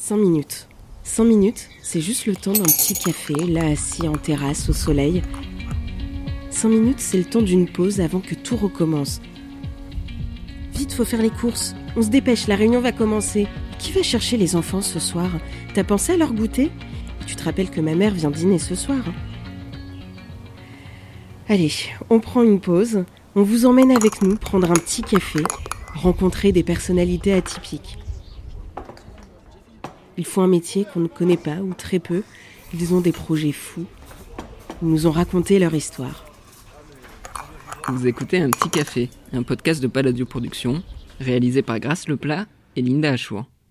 5 minutes. 100 minutes, c'est juste le temps d'un petit café, là assis en terrasse au soleil. 5 minutes, c'est le temps d'une pause avant que tout recommence. Vite, faut faire les courses. On se dépêche, la réunion va commencer. Qui va chercher les enfants ce soir? T'as pensé à leur goûter? Tu te rappelles que ma mère vient dîner ce soir. Allez, on prend une pause. On vous emmène avec nous prendre un petit café, rencontrer des personnalités atypiques. Ils font un métier qu'on ne connaît pas ou très peu. Ils ont des projets fous. Ils nous ont raconté leur histoire. Vous écoutez Un Petit Café, un podcast de Palladio Productions, réalisé par Grâce Leplat et Linda Achour.